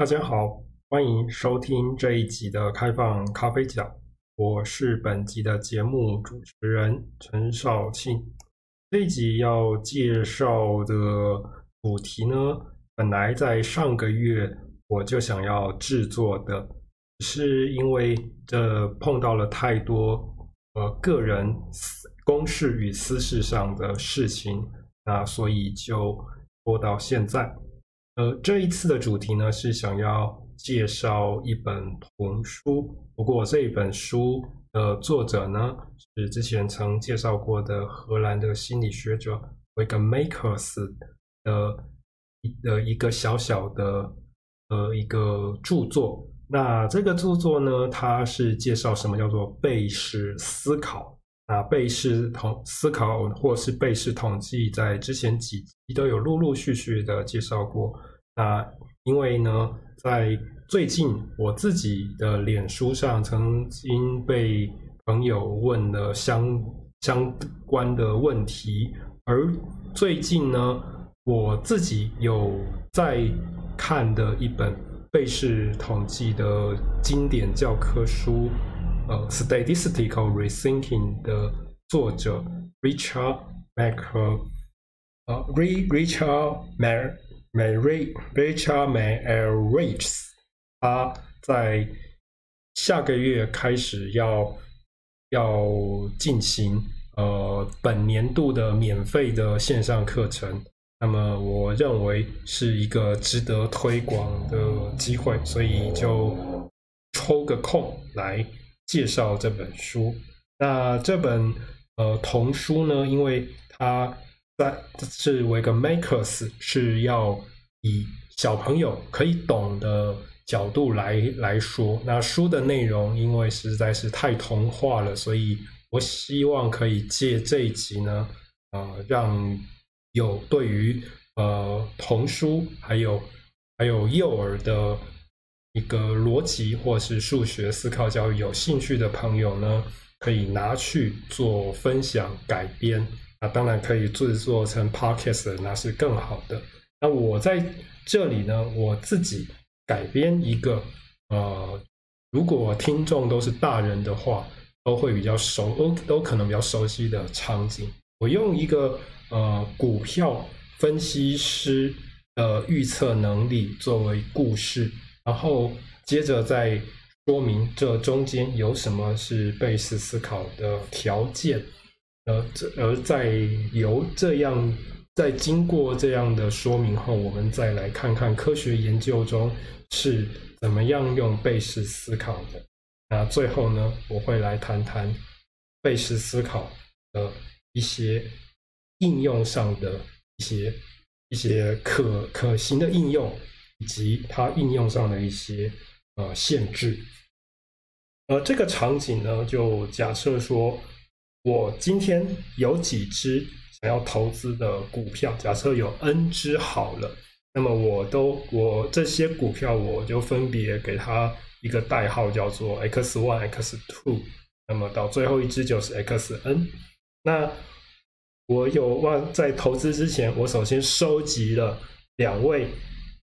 大家好，欢迎收听这一集的开放咖啡角，我是本集的节目主持人陈少庆。这一集要介绍的主题呢，本来在上个月我就想要制作的，是因为这碰到了太多呃个人公事与私事上的事情，那所以就拖到现在。呃，这一次的主题呢，是想要介绍一本童书。不过这一本书的作者呢，是之前曾介绍过的荷兰的心理学者维格麦克斯的一的一个小小的呃一个著作。那这个著作呢，它是介绍什么叫做贝氏思考。啊贝氏统思考或是贝氏统计，在之前几集都有陆陆续续的介绍过。那因为呢，在最近我自己的脸书上曾经被朋友问了相相关的问题，而最近呢，我自己有在看的一本贝氏统计的经典教科书，呃，Statistical Rethinking 的作者 Richard Mac，呃，Richard Mac。Mary Rachel Mayerowitz，他在下个月开始要要进行呃本年度的免费的线上课程，那么我认为是一个值得推广的机会，所以就抽个空来介绍这本书。那这本呃童书呢，因为它。是维格麦克斯是要以小朋友可以懂的角度来来说，那书的内容因为实在是太童话了，所以我希望可以借这一集呢，呃，让有对于呃童书还有还有幼儿的一个逻辑或是数学思考教育有兴趣的朋友呢，可以拿去做分享改编。那当然可以制作成 podcast，那是更好的。那我在这里呢，我自己改编一个，呃，如果听众都是大人的话，都会比较熟，都都可能比较熟悉的场景。我用一个呃股票分析师的预测能力作为故事，然后接着再说明这中间有什么是贝氏思考的条件。呃，这而在由这样，在经过这样的说明后，我们再来看看科学研究中是怎么样用贝氏思考的。那最后呢，我会来谈谈贝氏思考的一些应用上的一些一些可可行的应用，以及它应用上的一些呃限制。呃，这个场景呢，就假设说。我今天有几只想要投资的股票，假设有 N 只好了，那么我都我这些股票我就分别给它一个代号，叫做 X one、X two，那么到最后一只就是 XN。那我有望在投资之前，我首先收集了两位。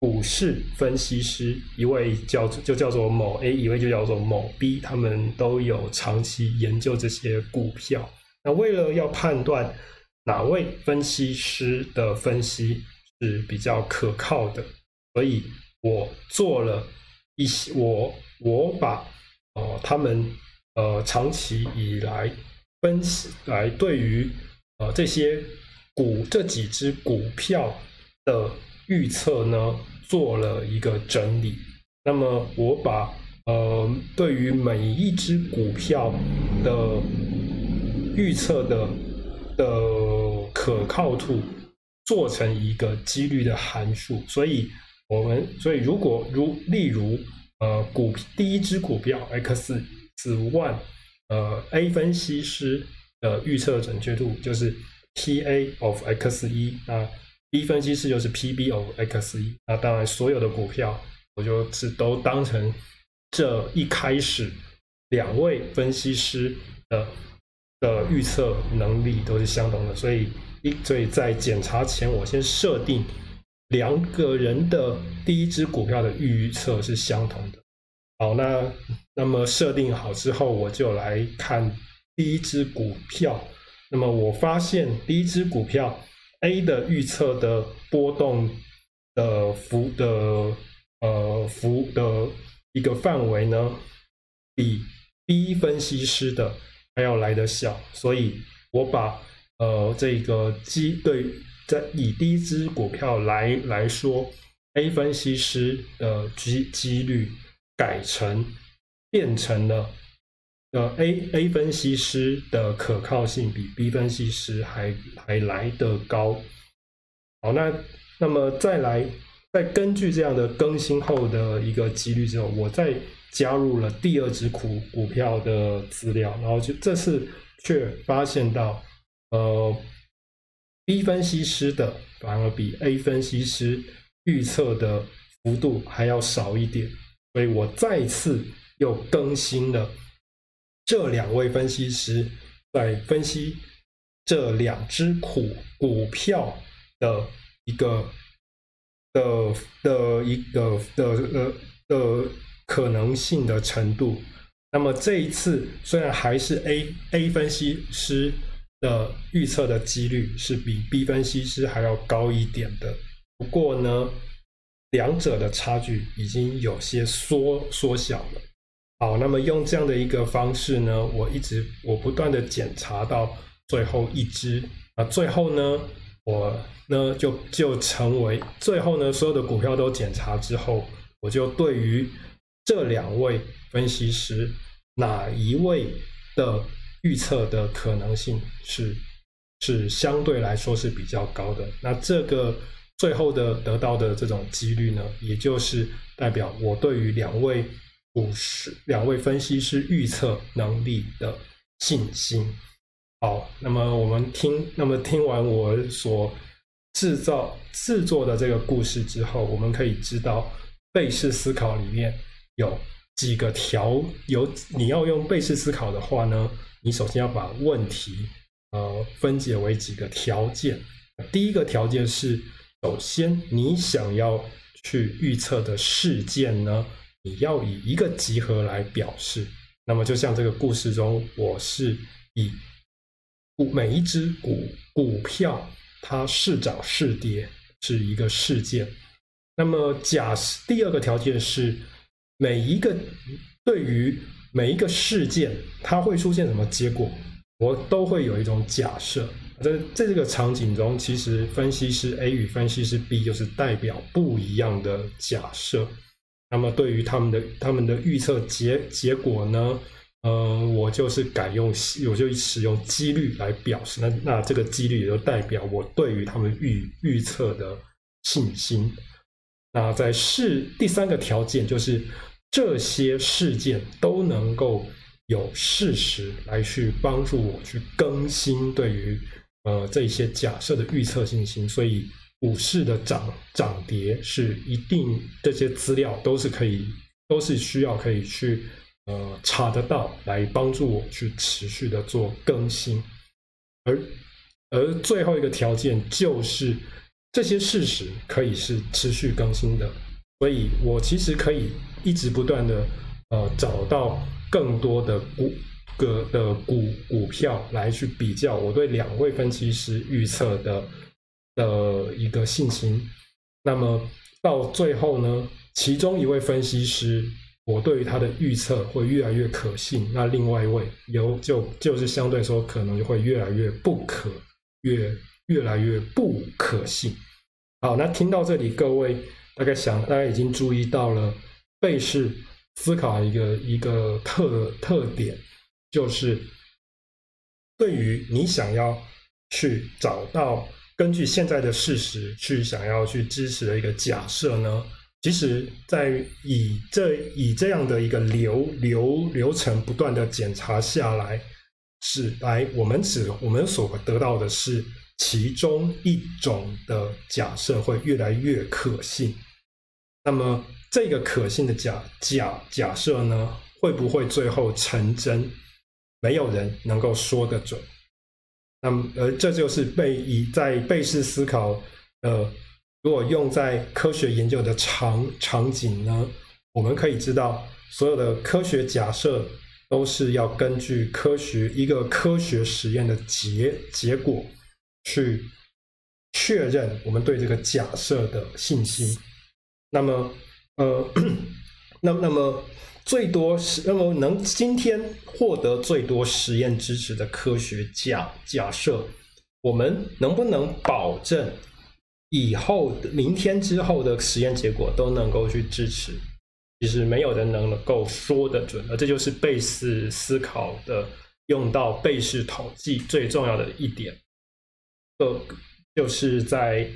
股市分析师，一位叫就叫做某 A，一位就叫做某 B，他们都有长期研究这些股票。那为了要判断哪位分析师的分析是比较可靠的，所以我做了一些，我我把呃他们呃长期以来分析来对于呃这些股这几只股票的预测呢，做了一个整理，那么我把呃对于每一只股票的预测的的可靠度做成一个几率的函数，所以我们所以如果如例如呃股第一只股票 X 子 one 呃 A 分析师的预测准确度就是 PA of X 一啊。B 分析师就是 P B O X E，，那当然所有的股票我就是都当成这一开始两位分析师的的预测能力都是相同的，所以一所以在检查前我先设定两个人的第一支股票的预测是相同的。好，那那么设定好之后，我就来看第一支股票。那么我发现第一支股票 A 的预测的波动的幅的呃幅的一个范围呢，比 B 分析师的还要来得小，所以我把呃这个机对在以第一支股票来来说，A 分析师的机几率。改成变成了呃 A A 分析师的可靠性比 B 分析师还还来得高。好，那那么再来再根据这样的更新后的一个几率之后，我再加入了第二支股股票的资料，然后就这次却发现到呃 B 分析师的反而比 A 分析师预测的幅度还要少一点。所以我再次又更新了这两位分析师在分析这两只股股票的一个的的一个的呃的可能性的程度。那么这一次虽然还是 A A 分析师的预测的几率是比 B 分析师还要高一点的，不过呢，两者的差距已经有些缩缩小了。好，那么用这样的一个方式呢，我一直我不断的检查到最后一只啊，最后呢，我呢就就成为最后呢，所有的股票都检查之后，我就对于这两位分析师哪一位的预测的可能性是是相对来说是比较高的。那这个。最后的得到的这种几率呢，也就是代表我对于两位股市、两位分析师预测能力的信心。好，那么我们听，那么听完我所制造、制作的这个故事之后，我们可以知道贝氏思考里面有几个条，有你要用贝氏思考的话呢，你首先要把问题呃分解为几个条件。第一个条件是。首先，你想要去预测的事件呢，你要以一个集合来表示。那么，就像这个故事中，我是以股每一只股股票它是涨是跌是一个事件。那么，假设第二个条件是每一个对于每一个事件它会出现什么结果，我都会有一种假设。在在这个场景中，其实分析师 A 与分析师 B 就是代表不一样的假设。那么对于他们的他们的预测结结果呢，呃，我就是改用我就使用几率来表示。那那这个几率也就代表我对于他们预预测的信心。那在事第三个条件就是这些事件都能够有事实来去帮助我去更新对于。呃，这些假设的预测信心，所以股市的涨涨跌是一定，这些资料都是可以，都是需要可以去呃查得到，来帮助我去持续的做更新。而而最后一个条件就是这些事实可以是持续更新的，所以我其实可以一直不断的呃找到更多的股。个的股股票来去比较我对两位分析师预测的的一个信心，那么到最后呢，其中一位分析师，我对于他的预测会越来越可信，那另外一位有就就是相对说可能就会越来越不可，越越来越不可信。好，那听到这里，各位大概想，大家已经注意到了贝氏思考一个一个特特点。就是对于你想要去找到根据现在的事实去想要去支持的一个假设呢，其实，在以这以这样的一个流流流程不断的检查下来，是来我们只我们所得到的是其中一种的假设会越来越可信。那么这个可信的假假假设呢，会不会最后成真？没有人能够说得准，那么，而这就是贝以在贝氏思考的如果用在科学研究的场场景呢，我们可以知道，所有的科学假设都是要根据科学一个科学实验的结结果去确认我们对这个假设的信心。那么，呃，那那么最多是那么能今天获得最多实验支持的科学假假设，我们能不能保证？以后的明天之后的实验结果都能够去支持，其实没有人能够说得准，而这就是贝氏思考的用到贝氏统计最重要的一点。呃就是在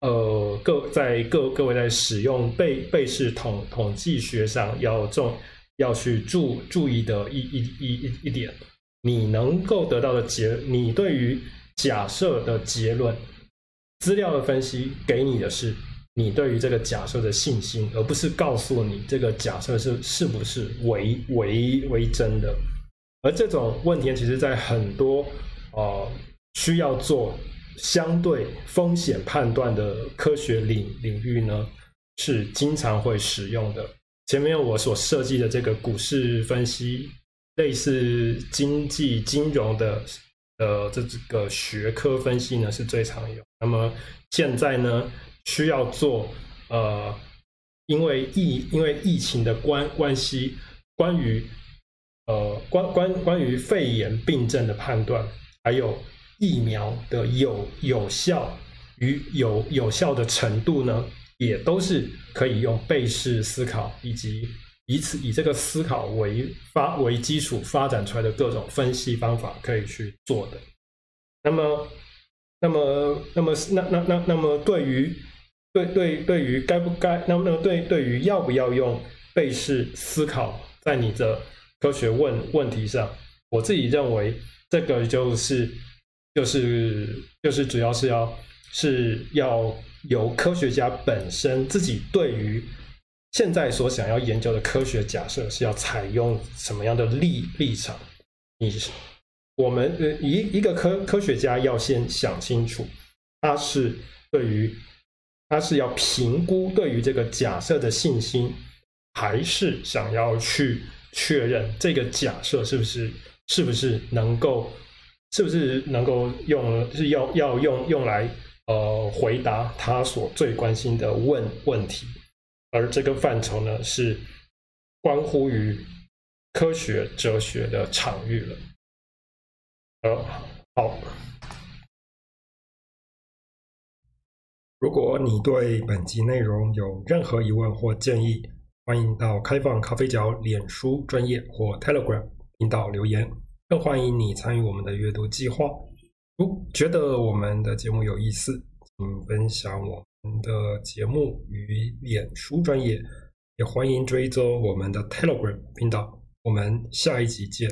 呃各在各各位在使用贝贝氏统统计学上要重要去注注意的一一一一一点，你能够得到的结，你对于假设的结论。资料的分析给你的是你对于这个假设的信心，而不是告诉你这个假设是是不是为为为真的。而这种问题，其实在很多呃需要做相对风险判断的科学领领域呢，是经常会使用的。前面我所设计的这个股市分析，类似经济金融的。呃，这这个学科分析呢是最常用。那么现在呢，需要做呃，因为疫因为疫情的关关系，关于呃关关关于肺炎病症的判断，还有疫苗的有有效与有有效的程度呢，也都是可以用贝氏思考以及。以此以这个思考为发为基础发展出来的各种分析方法可以去做的。那么，那么，那么，那那那那么，对于对对对于该不该，那么那么对对于要不要用贝氏思考在你的科学问问题上，我自己认为这个就是就是就是主要是要是要由科学家本身自己对于。现在所想要研究的科学假设是要采用什么样的立立场？你我们呃一一个科科学家要先想清楚，他是对于他是要评估对于这个假设的信心，还是想要去确认这个假设是不是是不是能够是不是能够用就是要要用用来呃回答他所最关心的问问题。而这个范畴呢，是关乎于科学哲学的场域了。呃，好。如果你对本集内容有任何疑问或建议，欢迎到开放咖啡角脸书专业或 Telegram 频道留言。更欢迎你参与我们的阅读计划。如觉得我们的节目有意思，请分享我。们的节目与脸书专业，也欢迎追踪我们的 Telegram 频道。我们下一集见。